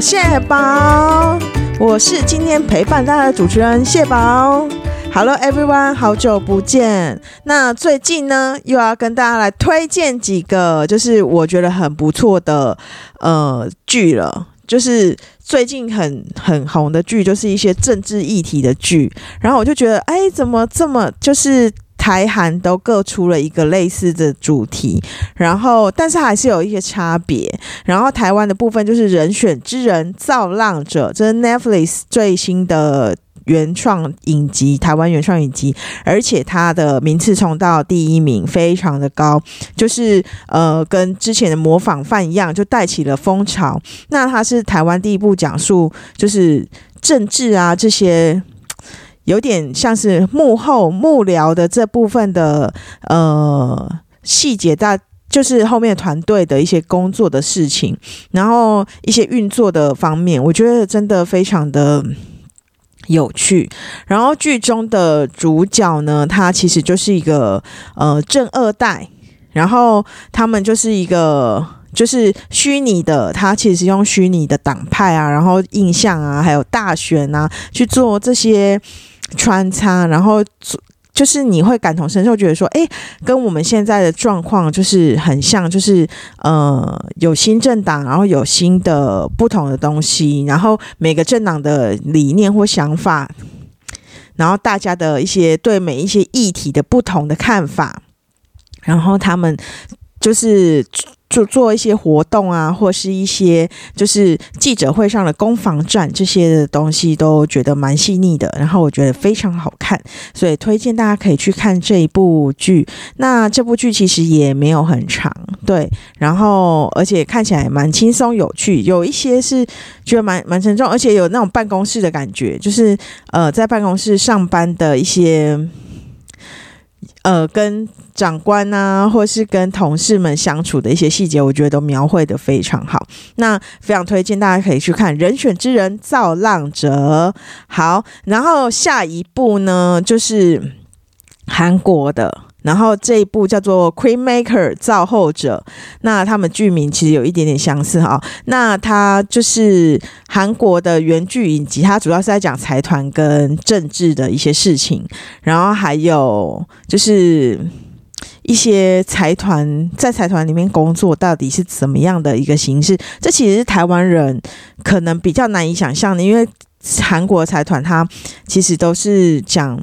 谢宝，我是今天陪伴大家的主持人谢宝。Hello everyone，好久不见。那最近呢，又要跟大家来推荐几个，就是我觉得很不错的呃剧了。就是最近很很红的剧，就是一些政治议题的剧。然后我就觉得，哎，怎么这么就是台韩都各出了一个类似的主题，然后但是还是有一些差别。然后台湾的部分就是《人选之人造浪者》，这是 Netflix 最新的。原创影集，台湾原创影集，而且它的名次冲到第一名，非常的高，就是呃，跟之前的模仿犯一样，就带起了风潮。那它是台湾第一部讲述就是政治啊这些，有点像是幕后幕僚的这部分的呃细节，大就是后面团队的一些工作的事情，然后一些运作的方面，我觉得真的非常的。有趣，然后剧中的主角呢，他其实就是一个呃正二代，然后他们就是一个就是虚拟的，他其实用虚拟的党派啊，然后印象啊，还有大选啊去做这些穿插，然后。就是你会感同身受，觉得说，哎，跟我们现在的状况就是很像，就是呃，有新政党，然后有新的不同的东西，然后每个政党的理念或想法，然后大家的一些对每一些议题的不同的看法，然后他们就是。做做一些活动啊，或是一些就是记者会上的攻防战这些的东西，都觉得蛮细腻的。然后我觉得非常好看，所以推荐大家可以去看这一部剧。那这部剧其实也没有很长，对，然后而且看起来蛮轻松有趣，有一些是觉得蛮蛮沉重，而且有那种办公室的感觉，就是呃在办公室上班的一些。呃，跟长官啊，或是跟同事们相处的一些细节，我觉得都描绘的非常好。那非常推荐大家可以去看《人选之人造浪者》。好，然后下一部呢，就是韩国的。然后这一部叫做《Queen Maker》造后者，那他们剧名其实有一点点相似哈。那它就是韩国的原剧以及它主要是在讲财团跟政治的一些事情，然后还有就是一些财团在财团里面工作到底是怎么样的一个形式。这其实是台湾人可能比较难以想象的，因为韩国财团它其实都是讲。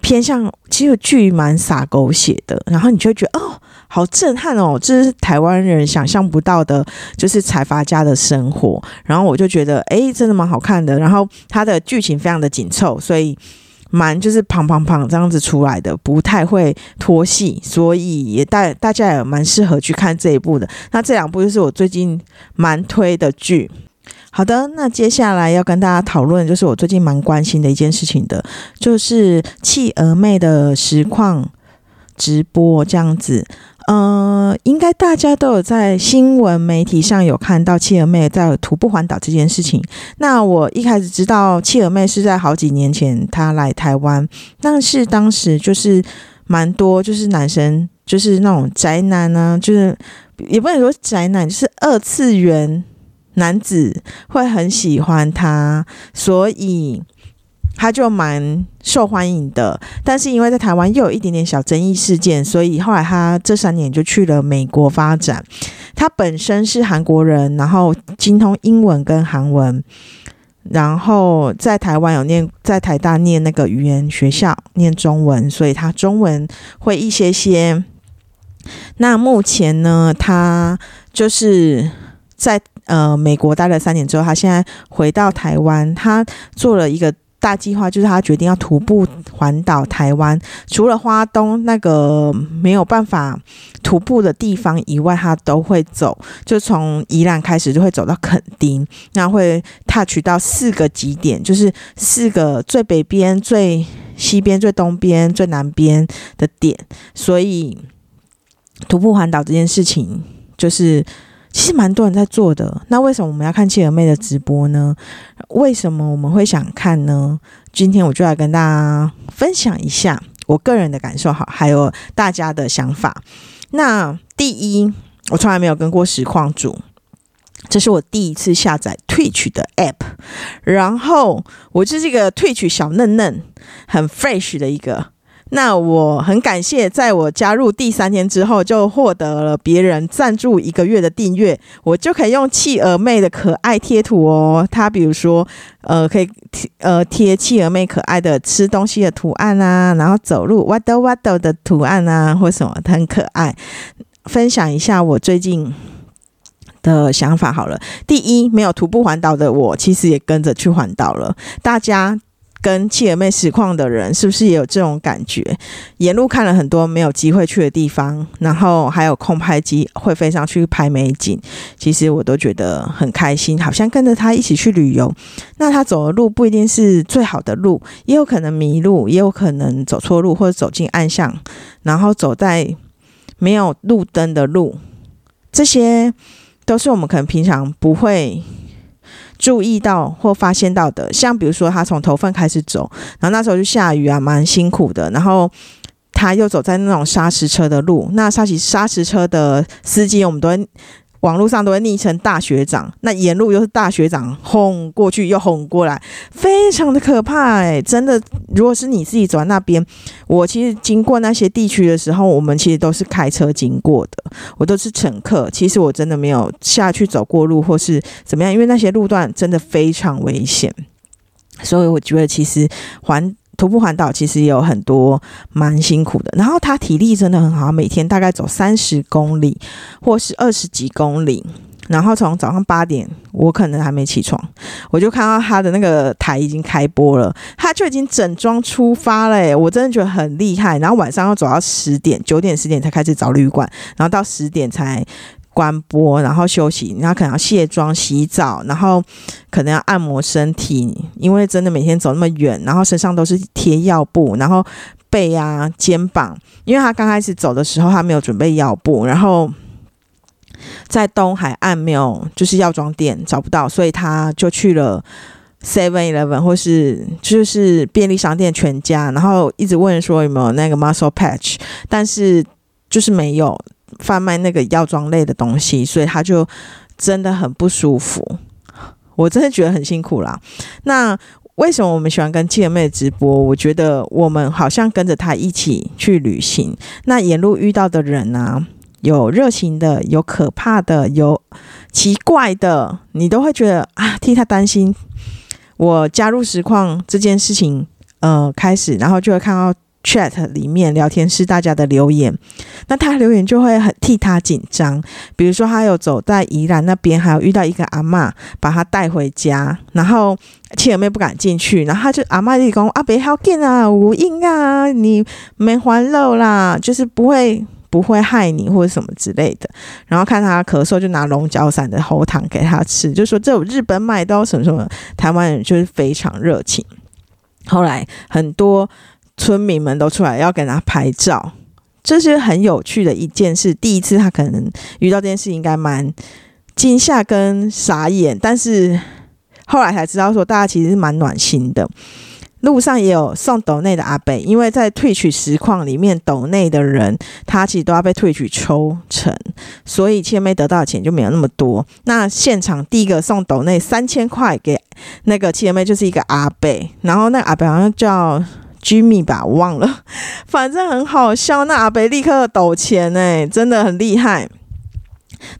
偏向其实剧蛮洒狗血的，然后你就会觉得哦，好震撼哦，这是台湾人想象不到的，就是财阀家的生活。然后我就觉得，哎，真的蛮好看的。然后它的剧情非常的紧凑，所以蛮就是砰砰砰这样子出来的，不太会脱戏，所以也大大家也蛮适合去看这一部的。那这两部就是我最近蛮推的剧。好的，那接下来要跟大家讨论，就是我最近蛮关心的一件事情的，就是企鹅妹的实况直播这样子。呃，应该大家都有在新闻媒体上有看到企鹅妹在徒步环岛这件事情。那我一开始知道企鹅妹是在好几年前她来台湾，但是当时就是蛮多就是男生，就是那种宅男呢，就是也不能说宅男，就是二次元。男子会很喜欢她，所以他就蛮受欢迎的。但是因为在台湾又有一点点小争议事件，所以后来他这三年就去了美国发展。他本身是韩国人，然后精通英文跟韩文，然后在台湾有念在台大念那个语言学校念中文，所以他中文会一些些。那目前呢，他就是在。呃，美国待了三年之后，他现在回到台湾，他做了一个大计划，就是他决定要徒步环岛台湾。除了花东那个没有办法徒步的地方以外，他都会走，就从宜兰开始就会走到垦丁，那会 touch 到四个极点，就是四个最北边、最西边、最东边、最南边的点。所以徒步环岛这件事情，就是。其实蛮多人在做的，那为什么我们要看切尔妹的直播呢？为什么我们会想看呢？今天我就来跟大家分享一下我个人的感受，好，还有大家的想法。那第一，我从来没有跟过实况组，这是我第一次下载 Twitch 的 App，然后我就是一个 Twitch 小嫩嫩，很 fresh 的一个。那我很感谢，在我加入第三天之后，就获得了别人赞助一个月的订阅，我就可以用企鹅妹的可爱贴图哦。它比如说，呃，可以贴呃贴企鹅妹可爱的吃东西的图案啊，然后走路 waddle waddle 的图案啊，或什么很可爱。分享一下我最近的想法好了。第一，没有徒步环岛的我，其实也跟着去环岛了。大家。跟企鹅妹实况的人是不是也有这种感觉？沿路看了很多没有机会去的地方，然后还有空拍机会飞上去拍美景，其实我都觉得很开心，好像跟着他一起去旅游。那他走的路不一定是最好的路，也有可能迷路，也有可能走错路或者走进暗巷，然后走在没有路灯的路，这些都是我们可能平常不会。注意到或发现到的，像比如说他从头份开始走，然后那时候就下雨啊，蛮辛苦的。然后他又走在那种砂石车的路，那沙石砂石车的司机，我们都会。网络上都会昵称大学长，那沿路又是大学长轰过去又轰过来，非常的可怕哎！真的，如果是你自己走在那边，我其实经过那些地区的时候，我们其实都是开车经过的，我都是乘客。其实我真的没有下去走过路或是怎么样，因为那些路段真的非常危险，所以我觉得其实环。徒步环岛其实也有很多蛮辛苦的，然后他体力真的很好，每天大概走三十公里或是二十几公里，然后从早上八点，我可能还没起床，我就看到他的那个台已经开播了，他就已经整装出发了，我真的觉得很厉害。然后晚上要走到十点、九点、十点才开始找旅馆，然后到十点才。关播，然后休息，然后可能要卸妆、洗澡，然后可能要按摩身体，因为真的每天走那么远，然后身上都是贴药布，然后背啊、肩膀，因为他刚开始走的时候他没有准备药布，然后在东海岸没有就是药妆店找不到，所以他就去了 Seven Eleven 或是就是便利商店全家，然后一直问说有没有那个 Muscle Patch，但是就是没有。贩卖那个药妆类的东西，所以他就真的很不舒服。我真的觉得很辛苦啦。那为什么我们喜欢跟姐妹直播？我觉得我们好像跟着他一起去旅行。那沿路遇到的人啊，有热情的，有可怕的，有奇怪的，你都会觉得啊，替他担心。我加入实况这件事情，呃，开始，然后就会看到。Chat 里面聊天室大家的留言，那他留言就会很替他紧张。比如说，他有走在宜兰那边，还有遇到一个阿妈，把他带回家，然后亲妹不敢进去，然后他就阿妈就讲啊，别好见啊，无应啊，你没还漏啦，就是不会不会害你或者什么之类的。然后看他咳嗽，就拿龙角散的喉糖给他吃，就说这有日本买到什么什么，台湾人就是非常热情。后来很多。村民们都出来要给他拍照，这是很有趣的一件事。第一次他可能遇到这件事，应该蛮惊吓跟傻眼，但是后来才知道说，大家其实是蛮暖心的。路上也有送斗内的阿贝，因为在退取实况里面，斗内的人他其实都要被退取抽成，所以千妹得到的钱就没有那么多。那现场第一个送斗内三千块给那个千妹，就是一个阿贝，然后那个阿贝好像叫。Jimmy 吧，我忘了，反正很好笑。那阿北立刻抖钱哎，真的很厉害。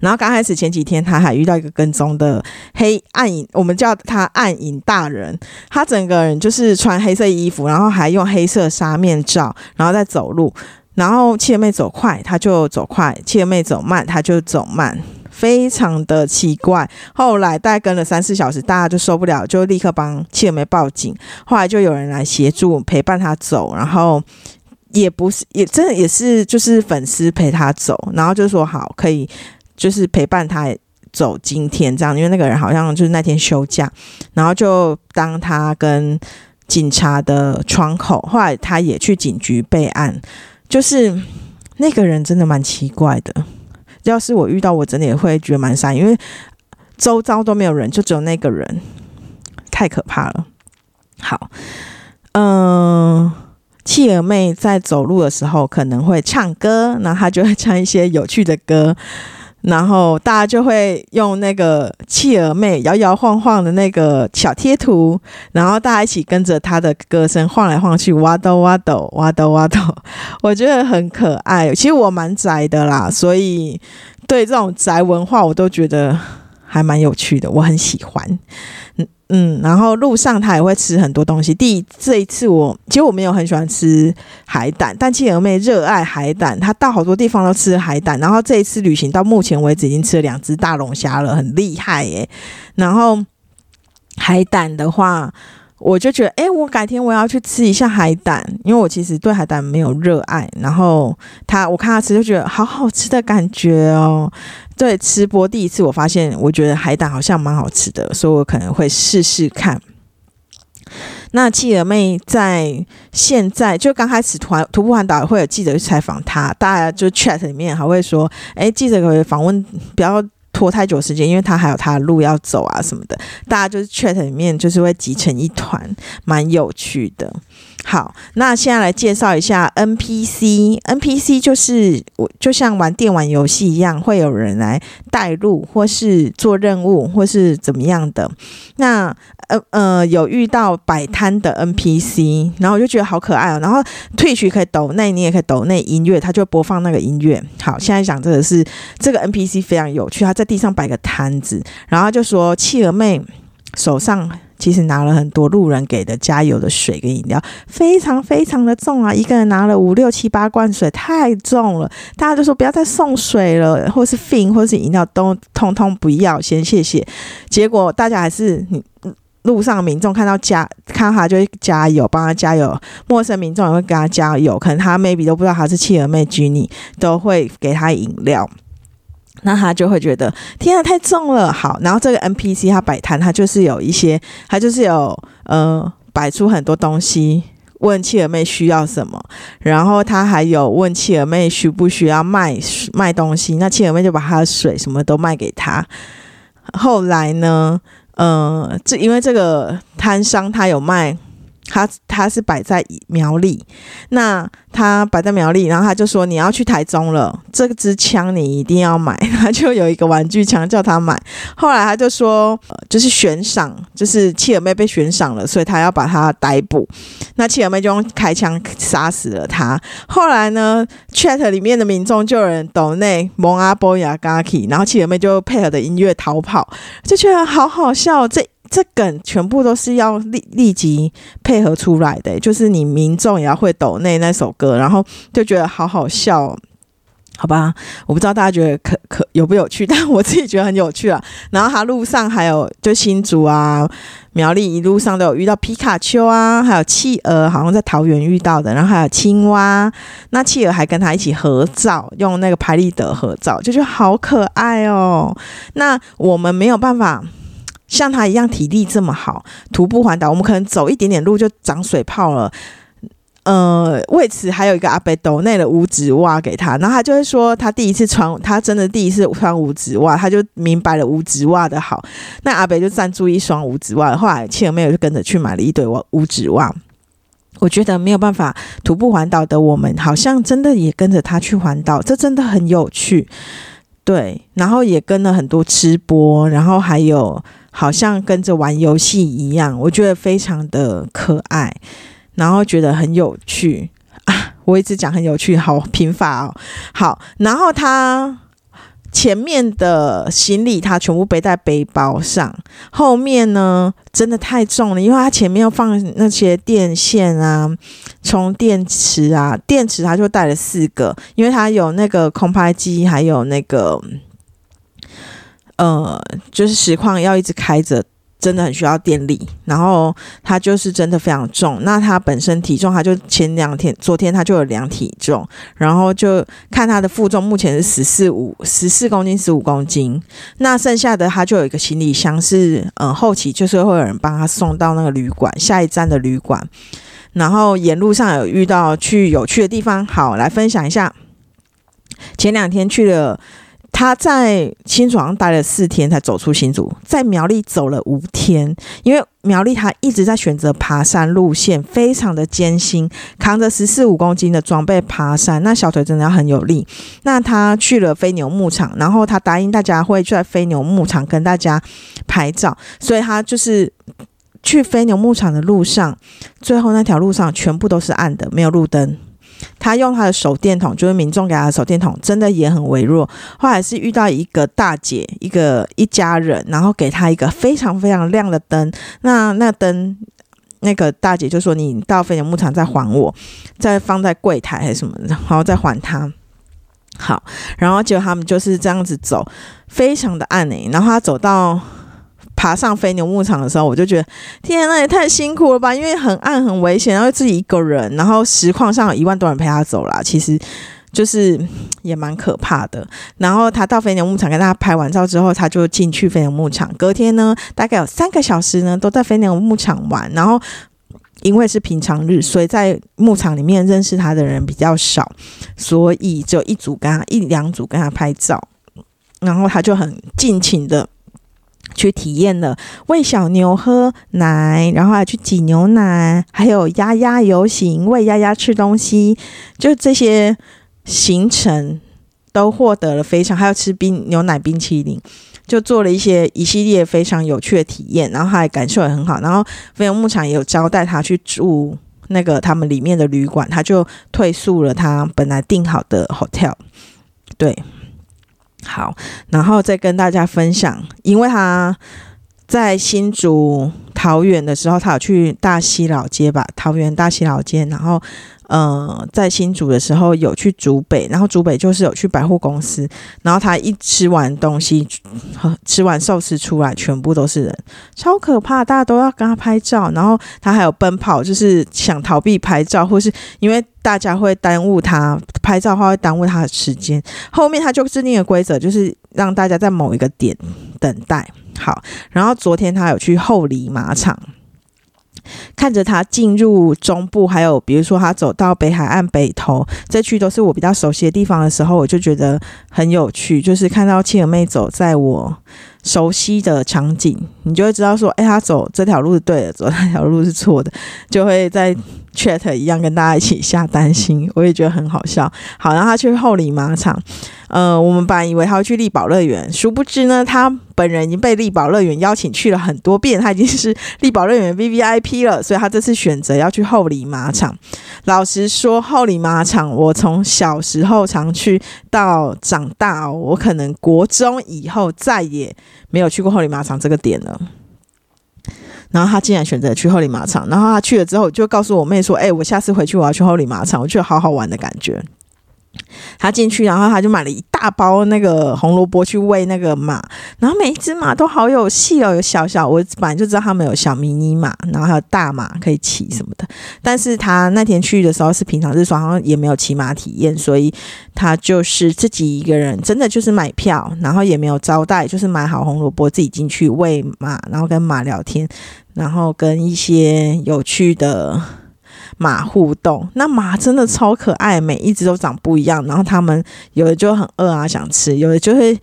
然后刚开始前几天，他还遇到一个跟踪的黑暗影，我们叫他暗影大人。他整个人就是穿黑色衣服，然后还用黑色纱面罩，然后再走路。然后七妹走快，他就走快；七妹走慢，他就走慢。非常的奇怪，后来大概跟了三四小时，大家就受不了，就立刻帮七妹报警。后来就有人来协助陪伴他走，然后也不是也真的也是就是粉丝陪他走，然后就说好可以就是陪伴他走今天这样，因为那个人好像就是那天休假，然后就当他跟警察的窗口。后来他也去警局备案，就是那个人真的蛮奇怪的。要是我遇到，我真的也会觉得蛮傻，因为周遭都没有人，就只有那个人，太可怕了。好，嗯，企鹅妹在走路的时候可能会唱歌，那她就会唱一些有趣的歌。然后大家就会用那个企鹅妹摇摇晃晃的那个小贴图，然后大家一起跟着她的歌声晃来晃去，哇抖哇抖哇抖哇抖，我觉得很可爱。其实我蛮宅的啦，所以对这种宅文化我都觉得还蛮有趣的，我很喜欢。嗯，然后路上他也会吃很多东西。第这一次我其实我没有很喜欢吃海胆，但企鹅妹热爱海胆，她到好多地方都吃海胆。然后这一次旅行到目前为止已经吃了两只大龙虾了，很厉害耶。然后海胆的话。我就觉得，哎，我改天我要去吃一下海胆，因为我其实对海胆没有热爱。然后他，我看他吃就觉得好好吃的感觉哦。对，吃播第一次，我发现我觉得海胆好像蛮好吃的，所以我可能会试试看。那企鹅妹在现在就刚开始团徒步环岛会有记者去采访她，大家就 chat 里面还会说，哎，记者可以访问不要。拖太久时间，因为他还有他的路要走啊什么的，大家就是 chat 里面就是会集成一团，蛮有趣的。好，那现在来介绍一下 NPC。NPC 就是我就像玩电玩游戏一样，会有人来带路，或是做任务，或是怎么样的。那呃呃，有遇到摆摊的 NPC，然后我就觉得好可爱哦。然后退曲可以抖那，你也可以抖那音乐，他就播放那个音乐。好，现在讲这个是这个 NPC 非常有趣，他在地上摆个摊子，然后就说企鹅妹手上。其实拿了很多路人给的加油的水跟饮料，非常非常的重啊！一个人拿了五六七八罐水，太重了。大家就说不要再送水了，或是 fin 或是饮料都通通不要，先谢谢。结果大家还是你路上民众看到加看他就会加油，帮他加油。陌生民众也会给他加油，可能他 maybe 都不知道他是企鹅妹居你都会给他饮料。那他就会觉得天啊太重了，好，然后这个 NPC 他摆摊，他就是有一些，他就是有呃摆出很多东西，问企鹅妹需要什么，然后他还有问企鹅妹需不需要卖卖东西，那企鹅妹就把他的水什么都卖给他。后来呢，呃，这因为这个摊商他有卖。他他是摆在苗栗，那他摆在苗栗，然后他就说你要去台中了，这支枪你一定要买。他就有一个玩具枪叫他买。后来他就说，呃就是悬赏，就是契尔妹被悬赏了，所以他要把他逮捕。那契尔妹就用开枪杀死了他。后来呢，chat 里面的民众就有人抖内蒙阿波亚 gaki，然后契尔妹就配合的音乐逃跑，就觉得好好笑。这。这梗全部都是要立立即配合出来的，就是你民众也要会抖那那首歌，然后就觉得好好笑，好吧？我不知道大家觉得可可有不有趣，但我自己觉得很有趣啊。然后他路上还有就新竹啊、苗栗一路上都有遇到皮卡丘啊，还有企鹅，好像在桃园遇到的，然后还有青蛙，那企鹅还跟他一起合照，用那个拍立得合照，就觉得好可爱哦。那我们没有办法。像他一样体力这么好，徒步环岛，我们可能走一点点路就长水泡了。呃，为此还有一个阿北斗内的五指袜给他，然后他就会说他第一次穿，他真的第一次穿五指袜，他就明白了五指袜的好。那阿北就赞助一双五指袜，后来切尔妹就跟着去买了一对袜五指袜。我觉得没有办法徒步环岛的我们，好像真的也跟着他去环岛，这真的很有趣。对，然后也跟了很多吃播，然后还有。好像跟着玩游戏一样，我觉得非常的可爱，然后觉得很有趣 啊！我一直讲很有趣，好贫乏哦。好，然后他前面的行李他全部背在背包上，后面呢真的太重了，因为他前面要放那些电线啊、充电池啊，电池他就带了四个，因为他有那个空拍机，还有那个。呃，就是实况要一直开着，真的很需要电力。然后它就是真的非常重。那它本身体重，它就前两天、昨天它就有量体重，然后就看它的负重，目前是十四五十四公斤、十五公斤。那剩下的它就有一个行李箱，是嗯后期就是会有人帮他送到那个旅馆，下一站的旅馆。然后沿路上有遇到去有趣的地方，好来分享一下。前两天去了。他在新竹好像待了四天才走出新竹，在苗栗走了五天，因为苗栗他一直在选择爬山路线，非常的艰辛，扛着十四五公斤的装备爬山，那小腿真的要很有力。那他去了飞牛牧场，然后他答应大家会在飞牛牧场跟大家拍照，所以他就是去飞牛牧场的路上，最后那条路上全部都是暗的，没有路灯。他用他的手电筒，就是民众给他的手电筒，真的也很微弱。后来是遇到一个大姐，一个一家人，然后给他一个非常非常亮的灯。那那灯，那个大姐就说：“你到飞牛牧场再还我，再放在柜台还是什么，然后再还他。”好，然后结果他们就是这样子走，非常的暗诶。然后他走到。爬上飞牛牧场的时候，我就觉得天，那也太辛苦了吧！因为很暗、很危险，然后自己一个人，然后实况上有一万多人陪他走啦，其实就是也蛮可怕的。然后他到飞牛牧场跟大家拍完照之后，他就进去飞牛牧场。隔天呢，大概有三个小时呢，都在飞牛牧场玩。然后因为是平常日，所以在牧场里面认识他的人比较少，所以只有一组跟他一两组跟他拍照，然后他就很尽情的。去体验了喂小牛喝奶，然后还去挤牛奶，还有鸭鸭游行，喂鸭鸭吃东西，就这些行程都获得了非常，还有吃冰牛奶冰淇淋，就做了一些一系列非常有趣的体验，然后还感受也很好。然后飞牛牧场也有招待他去住那个他们里面的旅馆，他就退宿了他本来订好的 hotel，对。好，然后再跟大家分享，因为他在新竹桃园的时候，他有去大溪老街吧，桃园大溪老街，然后。呃，在新竹的时候有去竹北，然后竹北就是有去百货公司，然后他一吃完东西，吃完寿司出来，全部都是人，超可怕，大家都要跟他拍照，然后他还有奔跑，就是想逃避拍照，或是因为大家会耽误他拍照的话，会耽误他的时间。后面他就制定了规则，就是让大家在某一个点等待。好，然后昨天他有去后里马场。看着他进入中部，还有比如说他走到北海岸北头，这区都是我比较熟悉的地方的时候，我就觉得很有趣。就是看到青儿妹走在我熟悉的场景，你就会知道说，哎，他走这条路是对的，走那条路是错的，就会在 chat 一样跟大家一起下担心。我也觉得很好笑。好，然后他去后里马场。呃，我们本来以为他会去力宝乐园，殊不知呢，他本人已经被力宝乐园邀请去了很多遍，他已经是力宝乐园 V V I P 了，所以他这次选择要去后里马场。老实说，后里马场我从小时候常去到长大，哦我可能国中以后再也没有去过后里马场这个点了。然后他竟然选择去后里马场，然后他去了之后就告诉我妹说：“哎，我下次回去我要去后里马场，我觉得好好玩的感觉。”他进去，然后他就买了一大包那个红萝卜去喂那个马，然后每一只马都好有戏哦，有小小，我本来就知道他们有小迷你马，然后还有大马可以骑什么的。但是他那天去的时候是平常日，好像也没有骑马体验，所以他就是自己一个人，真的就是买票，然后也没有招待，就是买好红萝卜自己进去喂马，然后跟马聊天，然后跟一些有趣的。马互动，那马真的超可爱，每一只都长不一样。然后他们有的就很饿啊，想吃；有的就会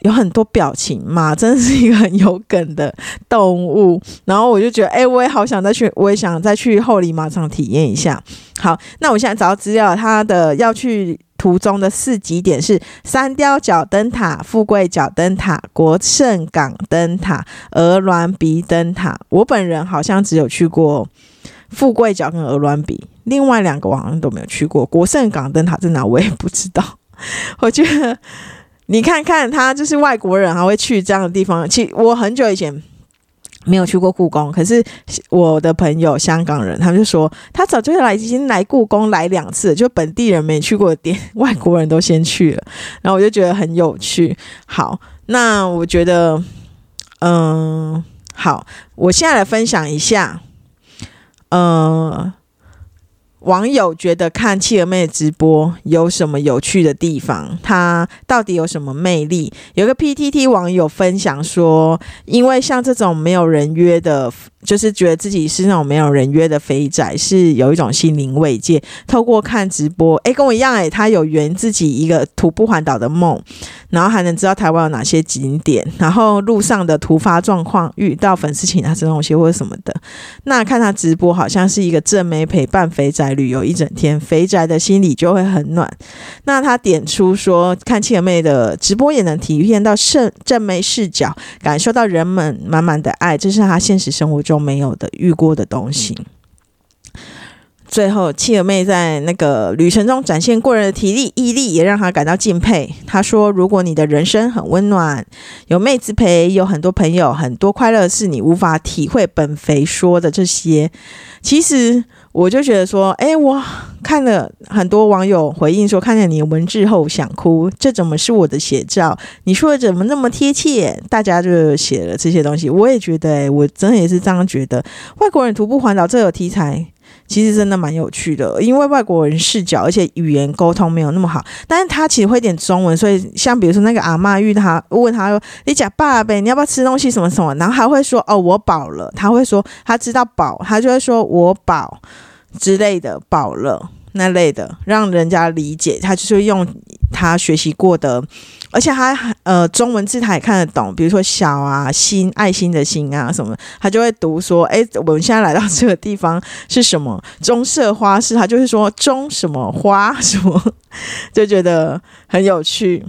有很多表情。马真的是一个很有梗的动物。然后我就觉得，哎，我也好想再去，我也想再去后里马场体验一下。好，那我现在找到资料，它的要去途中的四极点是三雕角灯塔、富贵角灯塔、国盛港灯塔、鹅銮鼻灯塔。我本人好像只有去过。富贵角跟鹅卵比，另外两个我好像都没有去过。国盛港灯塔在哪，我也不知道。我觉得你看看，他就是外国人还会去这样的地方。其我很久以前没有去过故宫，可是我的朋友香港人，他们就说他早就来，已经来故宫来两次，就本地人没去过的店，外国人都先去了。然后我就觉得很有趣。好，那我觉得，嗯，好，我现在来分享一下。呃，网友觉得看企鹅妹直播有什么有趣的地方？她到底有什么魅力？有个 PTT 网友分享说，因为像这种没有人约的就是觉得自己是那种没有人约的肥仔，是有一种心灵慰藉。透过看直播，诶，跟我一样，诶，他有圆自己一个徒步环岛的梦，然后还能知道台湾有哪些景点，然后路上的突发状况，遇到粉丝请他吃东西或者什么的。那看他直播，好像是一个正妹陪伴肥仔旅游一整天，肥仔的心里就会很暖。那他点出说，看七儿妹的直播也能体验到正正妹视角，感受到人们满满的爱，这是他现实生活。就没有的遇过的东西。最后，七儿妹在那个旅程中展现过人的体力、毅力，也让她感到敬佩。她说：“如果你的人生很温暖，有妹子陪，有很多朋友，很多快乐，是你无法体会。”本肥说的这些，其实我就觉得说，哎，我看了很多网友回应说，看见你文字后想哭，这怎么是我的写照？你说的怎么那么贴切？大家就写了这些东西，我也觉得，哎，我真的也是这样觉得。外国人徒步环岛这个题材。其实真的蛮有趣的，因为外国人视角，而且语言沟通没有那么好，但是他其实会点中文，所以像比如说那个阿妈遇他问他说：“你讲爸呗，你要不要吃东西什么什么？”然后还会说：“哦，我饱了。”他会说他知道饱，他就会说我饱之类的，饱了那类的，让人家理解。他就是用他学习过的。而且他呃，中文字他也看得懂，比如说小啊、心、爱心的心啊什么，他就会读说：“哎，我们现在来到这个地方是什么？中社花市，他就是说中什么花什么，就觉得很有趣。”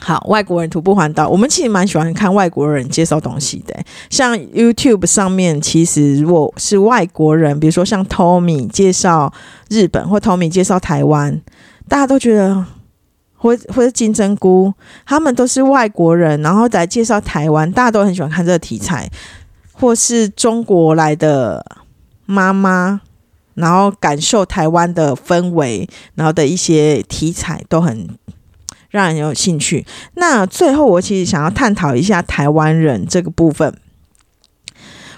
好，外国人徒步环岛，我们其实蛮喜欢看外国人介绍东西的。像 YouTube 上面，其实如果是外国人，比如说像 Tommy 介绍日本或 Tommy 介绍台湾，大家都觉得。或或者金针菇，他们都是外国人，然后来介绍台湾，大家都很喜欢看这个题材。或是中国来的妈妈，然后感受台湾的氛围，然后的一些题材都很让人有兴趣。那最后，我其实想要探讨一下台湾人这个部分。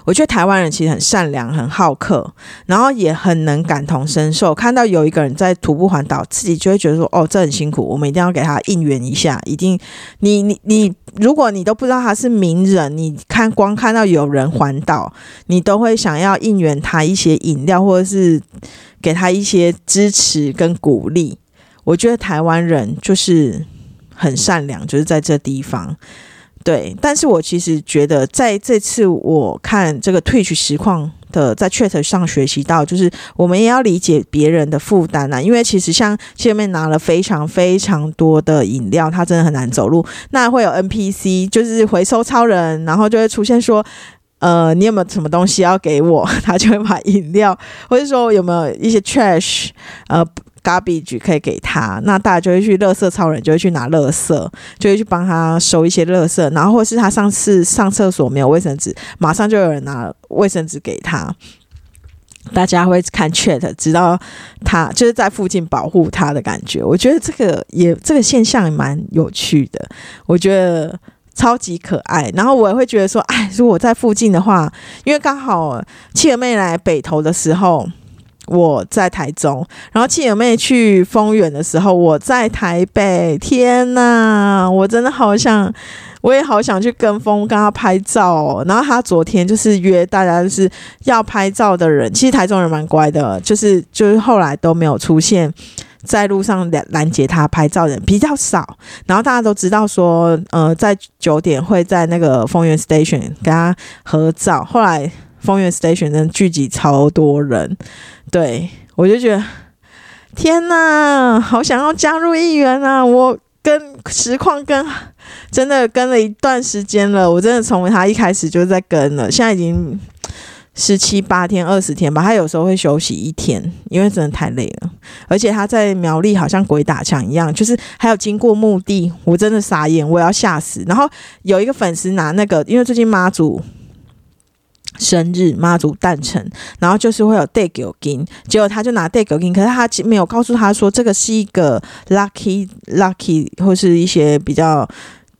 我觉得台湾人其实很善良、很好客，然后也很能感同身受。看到有一个人在徒步环岛，自己就会觉得说：“哦，这很辛苦，我们一定要给他应援一下。”一定，你你你，如果你都不知道他是名人，你看光看到有人环岛，你都会想要应援他一些饮料，或者是给他一些支持跟鼓励。我觉得台湾人就是很善良，就是在这地方。对，但是我其实觉得，在这次我看这个 Twitch 实况的，在 Chat 上学习到，就是我们也要理解别人的负担啊。因为其实像前面拿了非常非常多的饮料，他真的很难走路。那会有 NPC，就是回收超人，然后就会出现说，呃，你有没有什么东西要给我？他就会把饮料，或者说有没有一些 trash，呃。Garbage 可以给他，那大家就会去垃圾超人，就会去拿垃圾，就会去帮他收一些垃圾，然后或是他上次上厕所没有卫生纸，马上就有人拿卫生纸给他。大家会看 chat，知道他就是在附近保护他的感觉。我觉得这个也这个现象也蛮有趣的，我觉得超级可爱。然后我也会觉得说，哎，如果在附近的话，因为刚好七儿妹来北投的时候。我在台中，然后七友妹去丰原的时候，我在台北。天呐，我真的好想，我也好想去跟风跟他拍照。哦。然后他昨天就是约大家，就是要拍照的人。其实台中人蛮乖的，就是就是后来都没有出现在路上拦拦截他拍照的人比较少。然后大家都知道说，呃，在九点会在那个丰原 station 跟他合照。后来。丰原 station 真聚集超多人，对我就觉得天哪，好想要加入一员啊！我跟实况跟真的跟了一段时间了，我真的从他一开始就在跟了，现在已经十七八天、二十天吧。他有时候会休息一天，因为真的太累了。而且他在苗栗好像鬼打墙一样，就是还有经过墓地，我真的傻眼，我要吓死。然后有一个粉丝拿那个，因为最近妈祖。生日妈祖诞辰，然后就是会有 day 给金，结果他就拿 day 给金，可是他没有告诉他说这个是一个 lucky lucky 或是一些比较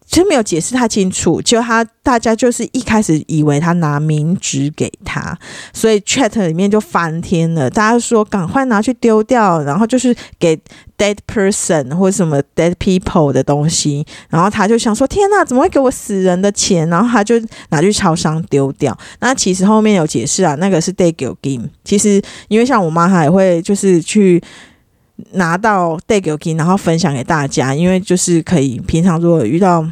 其实没有解释太清楚，就他大家就是一开始以为他拿冥纸给他，所以 chat 里面就翻天了，大家说赶快拿去丢掉，然后就是给 dead person 或什么 dead people 的东西，然后他就想说天哪，怎么会给我死人的钱？然后他就拿去超商丢掉。那其实后面有解释啊，那个是 day game，其实因为像我妈她也会就是去。拿到 day game，然后分享给大家，因为就是可以平常如果遇到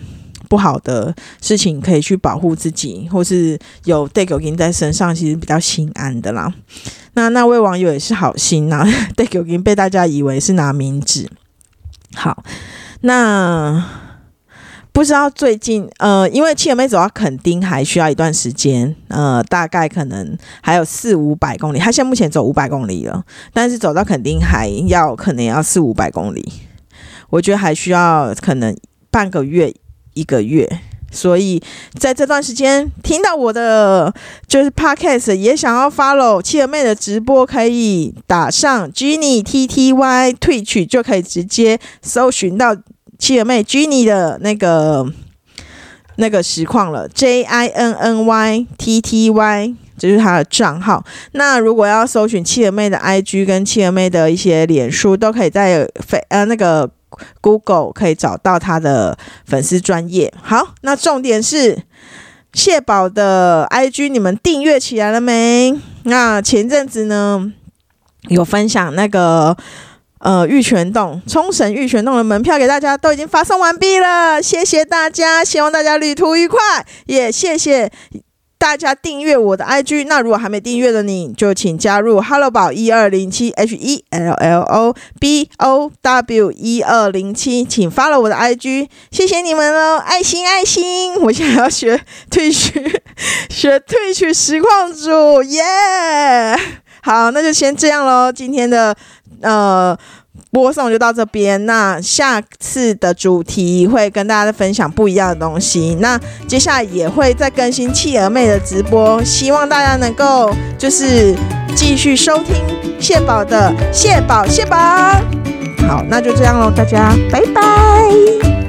不好的事情，可以去保护自己，或是有 day game 在身上，其实比较心安的啦。那那位网友也是好心呐，day game 被大家以为是拿名纸。好，那。不知道最近，呃，因为七尔妹走到垦丁还需要一段时间，呃，大概可能还有四五百公里。她现在目前走五百公里了，但是走到垦丁还要可能要四五百公里。我觉得还需要可能半个月一个月，所以在这段时间听到我的就是 podcast，也想要 follow 七儿妹的直播，可以打上 Jenny T T Y 退取就可以直接搜寻到。七儿妹 Jenny 的那个那个实况了，J I N N Y T T Y，这是他的账号。那如果要搜寻七儿妹的 I G 跟七儿妹的一些脸书，都可以在飞呃那个 Google 可以找到他的粉丝专业。好，那重点是谢宝的 I G，你们订阅起来了没？那前阵子呢有分享那个。呃，玉泉洞，冲绳玉泉洞的门票给大家都已经发送完毕了，谢谢大家，希望大家旅途愉快，也谢谢大家订阅我的 IG。那如果还没订阅的，你就请加入 Hello 宝一二零七 H E L L O B O W 一二零七，请发了我的 IG，谢谢你们喽，爱心爱心，我现在要学退学，学退学实况组，耶！好，那就先这样喽，今天的。呃，播送就到这边。那下次的主题会跟大家分享不一样的东西。那接下来也会再更新企鹅妹的直播，希望大家能够就是继续收听蟹宝的蟹宝谢宝。好，那就这样喽，大家拜拜。